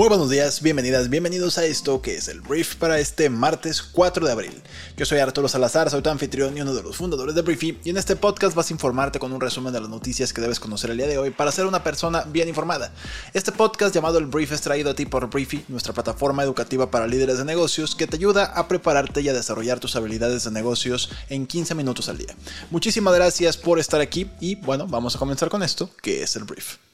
Muy buenos días, bienvenidas, bienvenidos a esto que es el brief para este martes 4 de abril. Yo soy Arturo Salazar, soy tu anfitrión y uno de los fundadores de Briefy y en este podcast vas a informarte con un resumen de las noticias que debes conocer el día de hoy para ser una persona bien informada. Este podcast llamado El Brief es traído a ti por Briefy, nuestra plataforma educativa para líderes de negocios que te ayuda a prepararte y a desarrollar tus habilidades de negocios en 15 minutos al día. Muchísimas gracias por estar aquí y bueno, vamos a comenzar con esto que es el brief.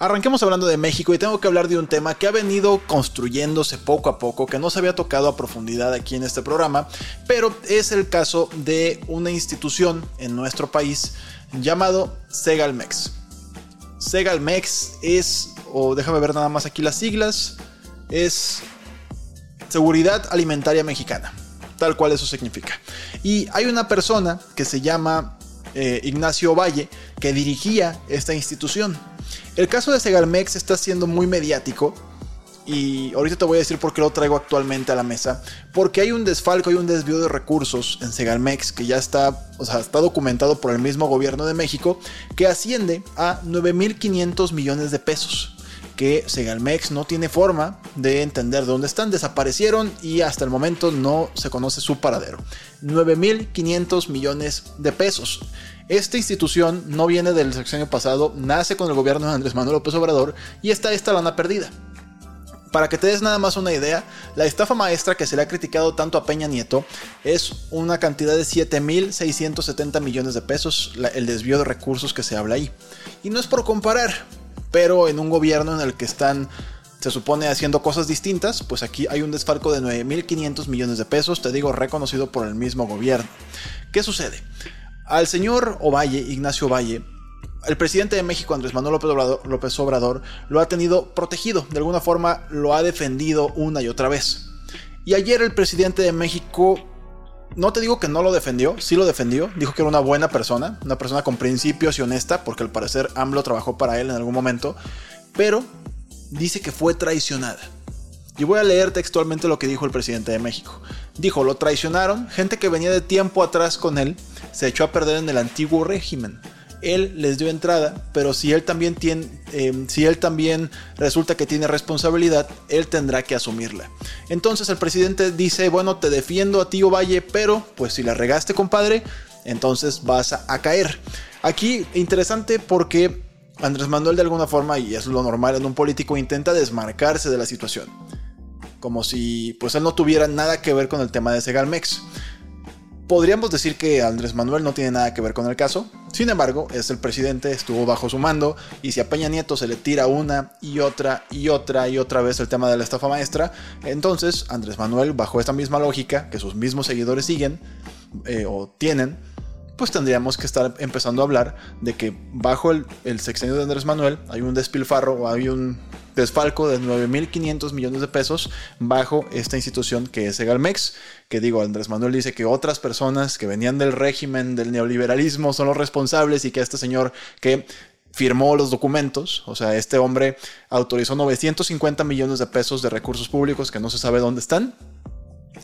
Arranquemos hablando de México y tengo que hablar de un tema que ha venido construyéndose poco a poco, que no se había tocado a profundidad aquí en este programa, pero es el caso de una institución en nuestro país llamado Segalmex. Segalmex es, o déjame ver nada más aquí las siglas, es Seguridad Alimentaria Mexicana, tal cual eso significa. Y hay una persona que se llama eh, Ignacio Valle que dirigía esta institución. El caso de Segalmex está siendo muy mediático. Y ahorita te voy a decir por qué lo traigo actualmente a la mesa. Porque hay un desfalco y un desvío de recursos en Segalmex que ya está, o sea, está documentado por el mismo gobierno de México que asciende a 9.500 millones de pesos que Segalmex no tiene forma de entender dónde están, desaparecieron y hasta el momento no se conoce su paradero. 9.500 millones de pesos. Esta institución no viene del sexenio pasado, nace con el gobierno de Andrés Manuel López Obrador y está esta lana perdida. Para que te des nada más una idea, la estafa maestra que se le ha criticado tanto a Peña Nieto es una cantidad de 7.670 millones de pesos, el desvío de recursos que se habla ahí. Y no es por comparar, pero en un gobierno en el que están, se supone, haciendo cosas distintas, pues aquí hay un desfalco de 9.500 millones de pesos, te digo, reconocido por el mismo gobierno. ¿Qué sucede? Al señor Ovalle, Ignacio Ovalle, el presidente de México, Andrés Manuel López Obrador, López Obrador, lo ha tenido protegido, de alguna forma lo ha defendido una y otra vez. Y ayer el presidente de México no te digo que no lo defendió, sí lo defendió, dijo que era una buena persona, una persona con principios y honesta, porque al parecer AMLO trabajó para él en algún momento, pero dice que fue traicionada. Y voy a leer textualmente lo que dijo el presidente de México. Dijo, lo traicionaron, gente que venía de tiempo atrás con él, se echó a perder en el antiguo régimen él les dio entrada, pero si él también tiene, em, si él también resulta que tiene responsabilidad, él tendrá que asumirla. Entonces el presidente dice, bueno, te defiendo a ti Valle, pero pues si la regaste, compadre, entonces vas a, caer. Aquí interesante porque Andrés Manuel de alguna forma, y es lo normal en un político, intenta desmarcarse de la situación. Como si pues él no tuviera nada que ver con el tema de Segalmex. Podríamos decir que Andrés Manuel no tiene nada que ver con el caso, sin embargo, es el presidente, estuvo bajo su mando, y si a Peña Nieto se le tira una y otra y otra y otra vez el tema de la estafa maestra, entonces Andrés Manuel, bajo esta misma lógica que sus mismos seguidores siguen eh, o tienen, pues tendríamos que estar empezando a hablar de que bajo el, el sexenio de Andrés Manuel hay un despilfarro o hay un desfalco de 9.500 millones de pesos bajo esta institución que es Egalmex, que digo, Andrés Manuel dice que otras personas que venían del régimen del neoliberalismo son los responsables y que este señor que firmó los documentos, o sea, este hombre autorizó 950 millones de pesos de recursos públicos que no se sabe dónde están,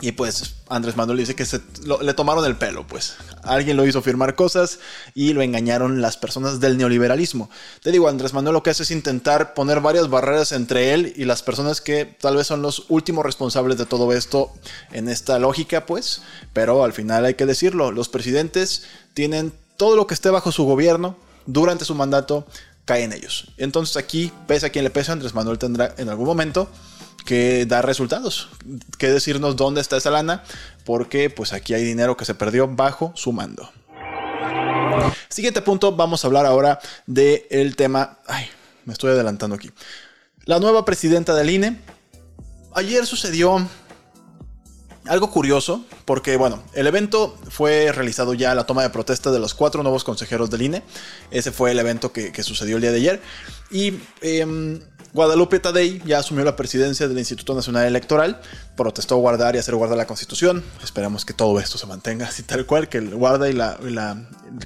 y pues Andrés Manuel dice que se, le tomaron el pelo, pues. Alguien lo hizo firmar cosas y lo engañaron las personas del neoliberalismo. Te digo, Andrés Manuel lo que hace es intentar poner varias barreras entre él y las personas que tal vez son los últimos responsables de todo esto en esta lógica, pues. Pero al final hay que decirlo, los presidentes tienen todo lo que esté bajo su gobierno durante su mandato, cae en ellos. Entonces aquí, pese a quien le pese, Andrés Manuel tendrá en algún momento que dar resultados, que decirnos dónde está esa lana, porque pues aquí hay dinero que se perdió bajo su mando. Siguiente punto, vamos a hablar ahora del tema, ay, me estoy adelantando aquí. La nueva presidenta del INE. Ayer sucedió algo curioso, porque bueno, el evento fue realizado ya la toma de protesta de los cuatro nuevos consejeros del INE. Ese fue el evento que, sucedió el día de ayer. Y em, Guadalupe Tadei ya asumió la presidencia del Instituto Nacional Electoral, protestó guardar y hacer guardar la Constitución. Esperamos que todo esto se mantenga así tal cual, que guarda y la,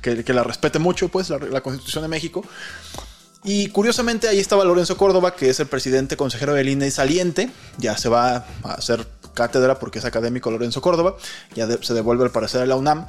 que, la respete mucho, pues, la, Constitución de México. Y curiosamente ahí estaba Lorenzo Córdoba, que es el presidente consejero del INE saliente, ya se va a hacer cátedra porque es académico Lorenzo Córdoba, ya se devuelve al parecer a la UNAM.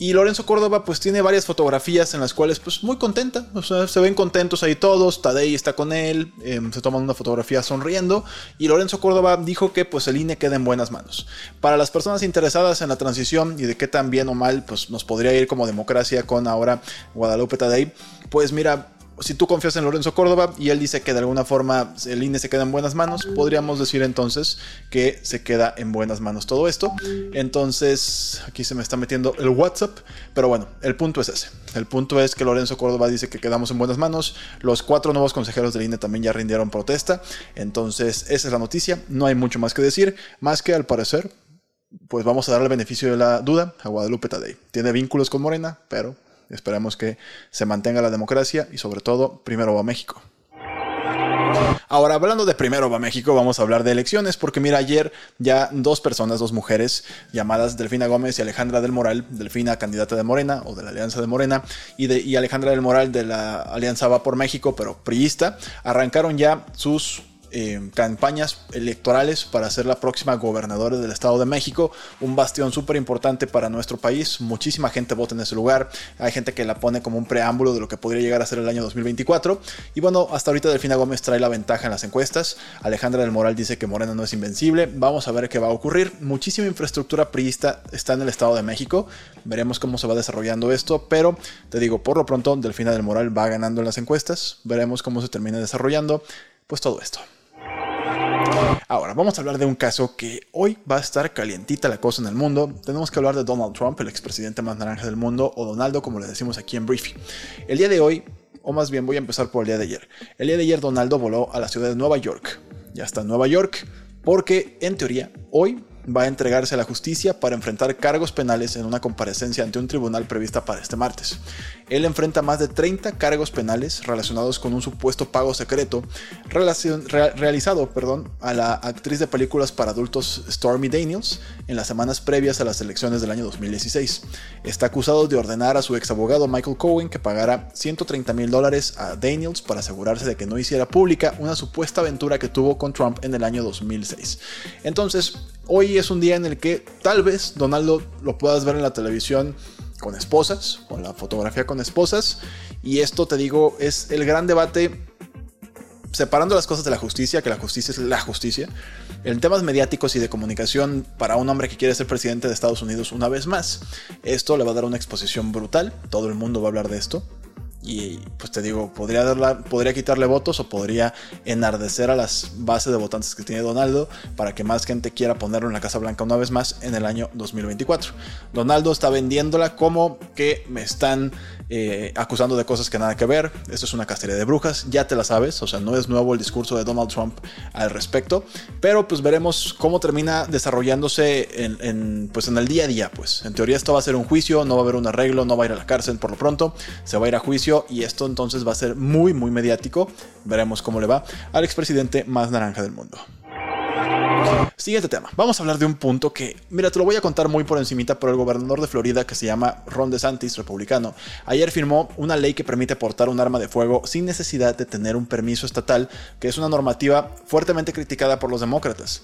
Y Lorenzo Córdoba pues tiene varias fotografías en las cuales pues muy contenta, o sea, se ven contentos ahí todos, Tadei está con él, em, se toman una fotografía sonriendo. Y Lorenzo Córdoba dijo que pues el INE queda en buenas manos. Para las personas interesadas en la transición y de qué tan bien o mal pues nos podría ir como democracia con ahora Guadalupe Tadei, pues mira, si tú confías en Lorenzo Córdoba y él dice que de alguna forma el INE se queda en buenas manos, podríamos decir entonces que se queda en buenas manos todo esto. Entonces, aquí se me está metiendo el WhatsApp, pero bueno, el punto es ese. El punto es que Lorenzo Córdoba dice que quedamos en buenas manos. Los cuatro nuevos consejeros del INE también ya rindieron protesta. Entonces, esa es la noticia. No hay mucho más que decir, más que al parecer, pues vamos a darle beneficio de la duda a Guadalupe Tadei. Tiene vínculos con Morena, pero Esperemos que se mantenga la democracia y sobre todo, primero va México. Ahora, hablando de primero va México, vamos a hablar de elecciones, porque mira, ayer ya dos personas, dos mujeres llamadas Delfina Gómez y Alejandra del Moral, Delfina candidata de Morena o de la Alianza de Morena, y, de, y Alejandra del Moral de la Alianza Va por México, pero priista, arrancaron ya sus eh, campañas electorales para ser la próxima gobernadora del Estado de México, un bastión súper importante para nuestro país. Muchísima gente vota en ese lugar. Hay gente que la pone como un preámbulo de lo que podría llegar a ser el año 2024. Y bueno, hasta ahorita Delfina Gómez trae la ventaja en las encuestas. Alejandra del Moral dice que Morena no es invencible. Vamos a ver qué va a ocurrir. Muchísima infraestructura priista está en el Estado de México. Veremos cómo se va desarrollando esto. Pero te digo, por lo pronto, Delfina del Moral va ganando en las encuestas. Veremos cómo se termina desarrollando. Pues todo esto. Ahora, vamos a hablar de un caso que hoy va a estar calientita la cosa en el mundo. Tenemos que hablar de Donald Trump, el expresidente más naranja del mundo, o Donaldo, como le decimos aquí en Briefing. El día de hoy, o más bien voy a empezar por el día de ayer. El día de ayer Donaldo voló a la ciudad de Nueva York. Ya está en Nueva York, porque en teoría hoy va a entregarse a la justicia para enfrentar cargos penales en una comparecencia ante un tribunal prevista para este martes. Él enfrenta más de 30 cargos penales relacionados con un supuesto pago secreto realizado a la actriz de películas para adultos Stormy Daniels en las semanas previas a las elecciones del año 2016. Está acusado de ordenar a su ex abogado Michael Cohen que pagara 130 mil dólares a Daniels para asegurarse de que no hiciera pública una supuesta aventura que tuvo con Trump en el año 2006. Entonces, hoy es un día en el que tal vez Donaldo lo puedas ver en la televisión con esposas, con la fotografía con esposas. Y esto, te digo, es el gran debate separando las cosas de la justicia, que la justicia es la justicia, en temas mediáticos y de comunicación para un hombre que quiere ser presidente de Estados Unidos una vez más. Esto le va a dar una exposición brutal, todo el mundo va a hablar de esto. Y pues te digo, podría, podría quitarle votos o podría enardecer a las bases de votantes que tiene Donaldo para que más gente quiera ponerlo en la Casa Blanca una vez más en el año 2024. Donaldo está vendiéndola como que me están eh, acusando de cosas que nada que ver. Esto es una castería de brujas, ya te la sabes, o sea, no es nuevo el discurso de Donald Trump al respecto, pero pues veremos cómo termina desarrollándose en, pues en el día a día, pues. En teoría esto va a ser un juicio, no va a haber un arreglo, no va a ir a la cárcel por lo pronto, se va a ir a juicio y esto entonces va a ser muy, muy mediático. Veremos cómo le va al expresidente más naranja del mundo. Siguiente tema. Vamos a hablar de un punto que, mira, te lo voy a contar muy por encimita, pero el gobernador de Florida, que se llama Ron DeSantis, republicano, ayer firmó una ley que permite portar un arma de fuego sin necesidad de tener un permiso estatal, que es una normativa fuertemente criticada por los demócratas.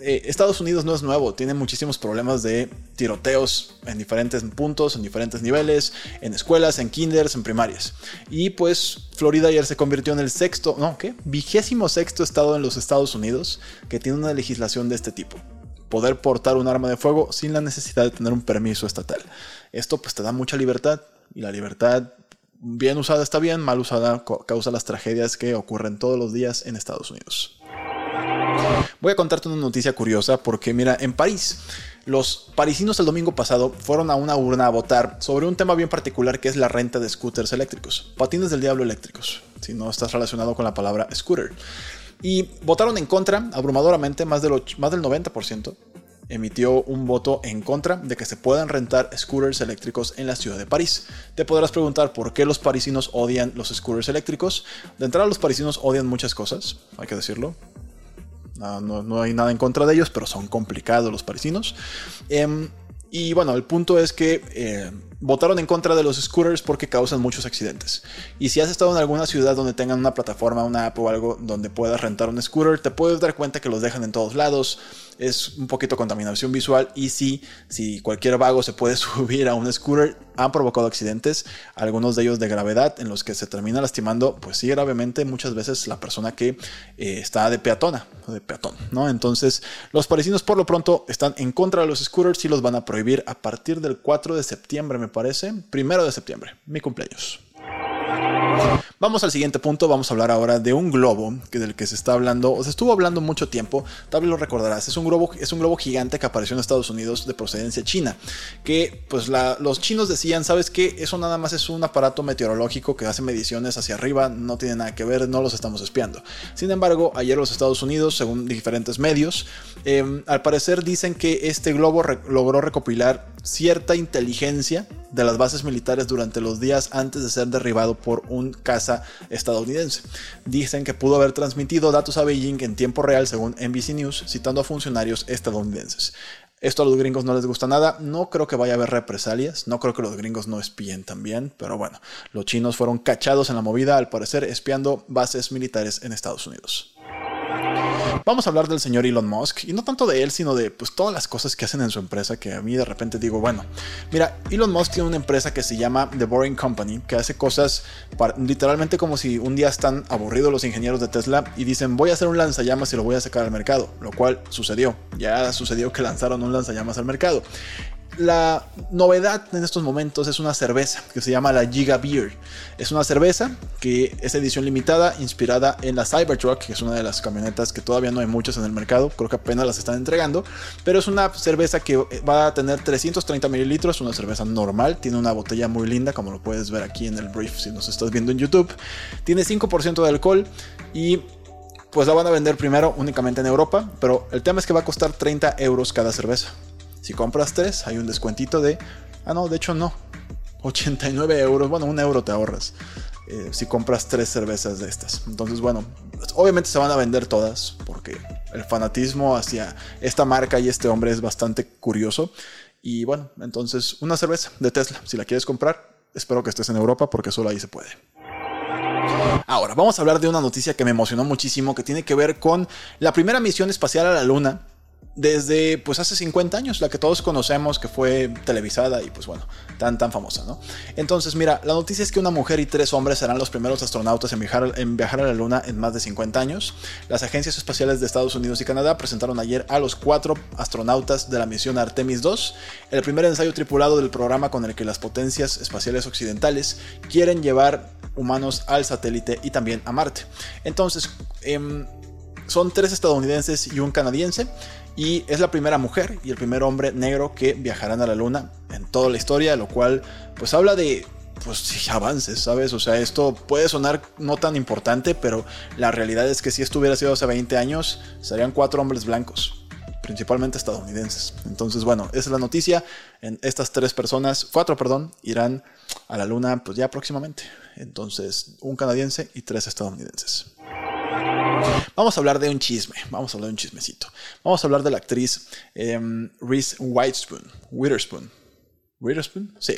Eh, Estados Unidos no es nuevo, tiene muchísimos problemas de tiroteos en diferentes puntos, en diferentes niveles, en escuelas, en kinders, en primarias. Y pues Florida ayer se convirtió en el sexto, no, ¿qué? Vigésimo sexto estado en los Estados Unidos que tiene una legislación de este tipo. Poder portar un arma de fuego sin la necesidad de tener un permiso estatal. Esto pues te da mucha libertad y la libertad bien usada está bien, mal usada causa las tragedias que ocurren todos los días en Estados Unidos. Voy a contarte una noticia curiosa porque mira, en París, los parisinos el domingo pasado fueron a una urna a votar sobre un tema bien particular que es la renta de scooters eléctricos, patines del diablo eléctricos, si no estás relacionado con la palabra scooter. Y votaron en contra, abrumadoramente, más del, más del 90% emitió un voto en contra de que se puedan rentar scooters eléctricos en la ciudad de París. Te podrás preguntar por qué los parisinos odian los scooters eléctricos. De entrada, los parisinos odian muchas cosas, hay que decirlo. No, hay nada en contra de ellos, pero son complicados los parisinos. Em, y bueno, el punto es que eh, votaron en contra de los scooters porque causan muchos accidentes. Y si has estado en alguna ciudad donde tengan una plataforma, una app o algo donde puedas rentar un scooter, te puedes dar cuenta que los dejan en todos lados. Es un poquito contaminación visual y si, si cualquier vago se puede subir a un scooter, han provocado accidentes, algunos de ellos de gravedad, en los que se termina lastimando, pues sí, gravemente muchas veces la persona que eh, está de peatona, de peatón, ¿no? Entonces, los parisinos por lo pronto están en contra de los scooters y los van a prohibir a partir del 4 de septiembre, me parece, primero de septiembre, mi cumpleaños. Vamos al siguiente punto, vamos a hablar ahora de un globo que del que se está hablando, o se estuvo hablando mucho tiempo, tal vez lo recordarás, es un globo, es un globo gigante que apareció en Estados Unidos de procedencia china, que pues los chinos decían, ¿sabes qué? Eso nada más es un aparato meteorológico que hace mediciones hacia arriba, no tiene nada que ver, no los estamos espiando. Sin embargo, ayer los Estados Unidos, según diferentes medios, em, al parecer dicen que este globo logró recopilar cierta inteligencia de las bases militares durante los días antes de ser derribado por un caza estadounidense. Dicen que pudo haber transmitido datos a Beijing en tiempo real según NBC News, citando a funcionarios estadounidenses. Esto a los gringos no les gusta nada, no creo que vaya a haber represalias, no creo que los gringos no espíen también, pero bueno, los chinos fueron cachados en la movida, al parecer espiando bases militares en Estados Unidos. Vamos a hablar del señor Elon Musk y no tanto de él, sino de pues, todas las cosas que hacen en su empresa que a mí de repente digo, bueno, mira, Elon Musk tiene una empresa que se llama The Boring Company, que hace cosas literalmente como si un día están aburridos los ingenieros de Tesla y dicen, voy a hacer un lanzallamas y lo voy a sacar al mercado, lo cual sucedió, ya sucedió que lanzaron un lanzallamas al mercado. La novedad en estos momentos es una cerveza que se llama la Giga Beer. Es una cerveza que es edición limitada, inspirada en la Cybertruck, que es una de las camionetas que todavía no hay muchas en el mercado, creo que apenas las están entregando, pero es una cerveza que va a tener 330 mililitros, una cerveza normal, tiene una botella muy linda, como lo puedes ver aquí en el brief si nos estás viendo en YouTube, tiene 5% de alcohol y pues la van a vender primero únicamente en Europa, pero el tema es que va a costar 30 euros cada cerveza. Si compras tres, hay un descuentito de. Ah, no, de hecho no. 89 euros. Bueno, un euro te ahorras. Eh, si compras tres cervezas de estas. Entonces, bueno, obviamente se van a vender todas. Porque el fanatismo hacia esta marca y este hombre es bastante curioso. Y bueno, entonces, una cerveza de Tesla. Si la quieres comprar, espero que estés en Europa porque solo ahí se puede. Ahora, vamos a hablar de una noticia que me emocionó muchísimo, que tiene que ver con la primera misión espacial a la Luna desde pues hace 50 años, la que todos conocemos que fue televisada y pues bueno, tan tan famosa, ¿no? Entonces, mira, la noticia es que una mujer y tres hombres serán los primeros astronautas en viajar, en viajar a la Luna en más de 50 años. Las agencias espaciales de Estados Unidos y Canadá presentaron ayer a los cuatro astronautas de la misión Artemis 2, el primer ensayo tripulado del programa con el que las potencias espaciales occidentales quieren llevar humanos al satélite y también a Marte. Entonces, em, son tres estadounidenses y un canadiense y es la primera mujer y el primer hombre negro que viajarán a la luna en toda la historia, lo cual pues habla de pues avances, ¿sabes? O sea, esto puede sonar no tan importante, pero la realidad es que si esto hubiera sido hace 20 años, serían cuatro hombres blancos, principalmente estadounidenses. Entonces, bueno, esa es la noticia. En estas tres personas, cuatro, perdón, irán a la luna pues ya próximamente. Entonces, un canadiense y tres estadounidenses. Vamos a hablar de un chisme, vamos a hablar de un chismecito. Vamos a hablar de la actriz em, Reese Witherspoon. Witherspoon. Witherspoon, sí.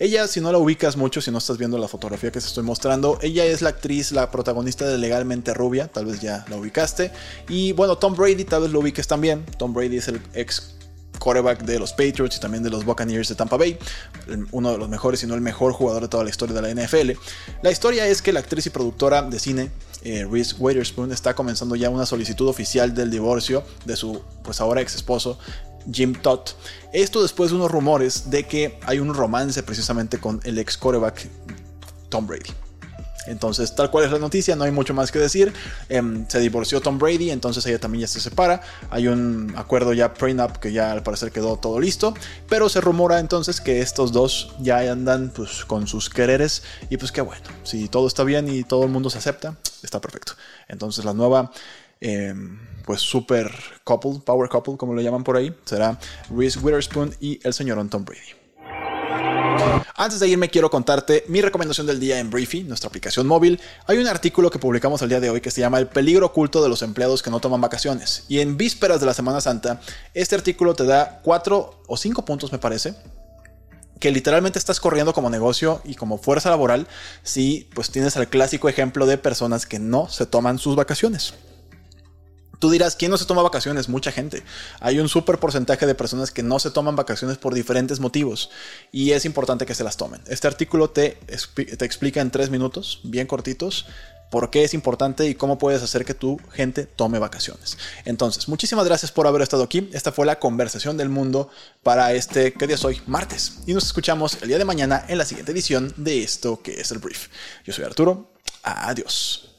Ella, si no la ubicas mucho, si no estás viendo la fotografía que te estoy mostrando, ella es la actriz, la protagonista de Legalmente Rubia, tal vez ya la ubicaste. Y bueno, Tom Brady, tal vez lo ubiques también. Tom Brady es el ex quarterback de los Patriots y también de los Buccaneers de Tampa Bay, uno de los mejores, si no el mejor jugador de toda la historia de la NFL. La historia es que la actriz y productora de cine eh, Reese Witherspoon está comenzando ya una solicitud oficial del divorcio de su pues ahora ex esposo Jim Todd. Esto después de unos rumores de que hay un romance precisamente con el ex quarterback Tom Brady. Entonces, tal cual es la noticia, no hay mucho más que decir. Em, se divorció Tom Brady, entonces ella también ya se separa. Hay un acuerdo ya prenup que ya al parecer quedó todo listo. Pero se rumora entonces que estos dos ya andan pues, con sus quereres. Y pues qué bueno, si todo está bien y todo el mundo se acepta, está perfecto. Entonces la nueva... Em, pues super couple, power couple como lo llaman por ahí, será Reese Witherspoon y el señor Tom Brady. Antes de irme quiero contarte mi recomendación del día en Briefy, nuestra aplicación móvil. Hay un artículo que publicamos el día de hoy que se llama El peligro oculto de los empleados que no toman vacaciones. Y en vísperas de la Semana Santa, este artículo te da cuatro o cinco puntos me parece que literalmente estás corriendo como negocio y como fuerza laboral si pues tienes el clásico ejemplo de personas que no se toman sus vacaciones. Tú dirás, ¿quién no se toma vacaciones? Mucha gente. Hay un súper porcentaje de personas que no se toman vacaciones por diferentes motivos y es importante que se las tomen. Este artículo te, te explica en tres minutos, bien cortitos, por qué es importante y cómo puedes hacer que tu gente tome vacaciones. Entonces, muchísimas gracias por haber estado aquí. Esta fue la conversación del mundo para este, ¿qué día es hoy? Martes. Y nos escuchamos el día de mañana en la siguiente edición de esto que es el brief. Yo soy Arturo. Adiós.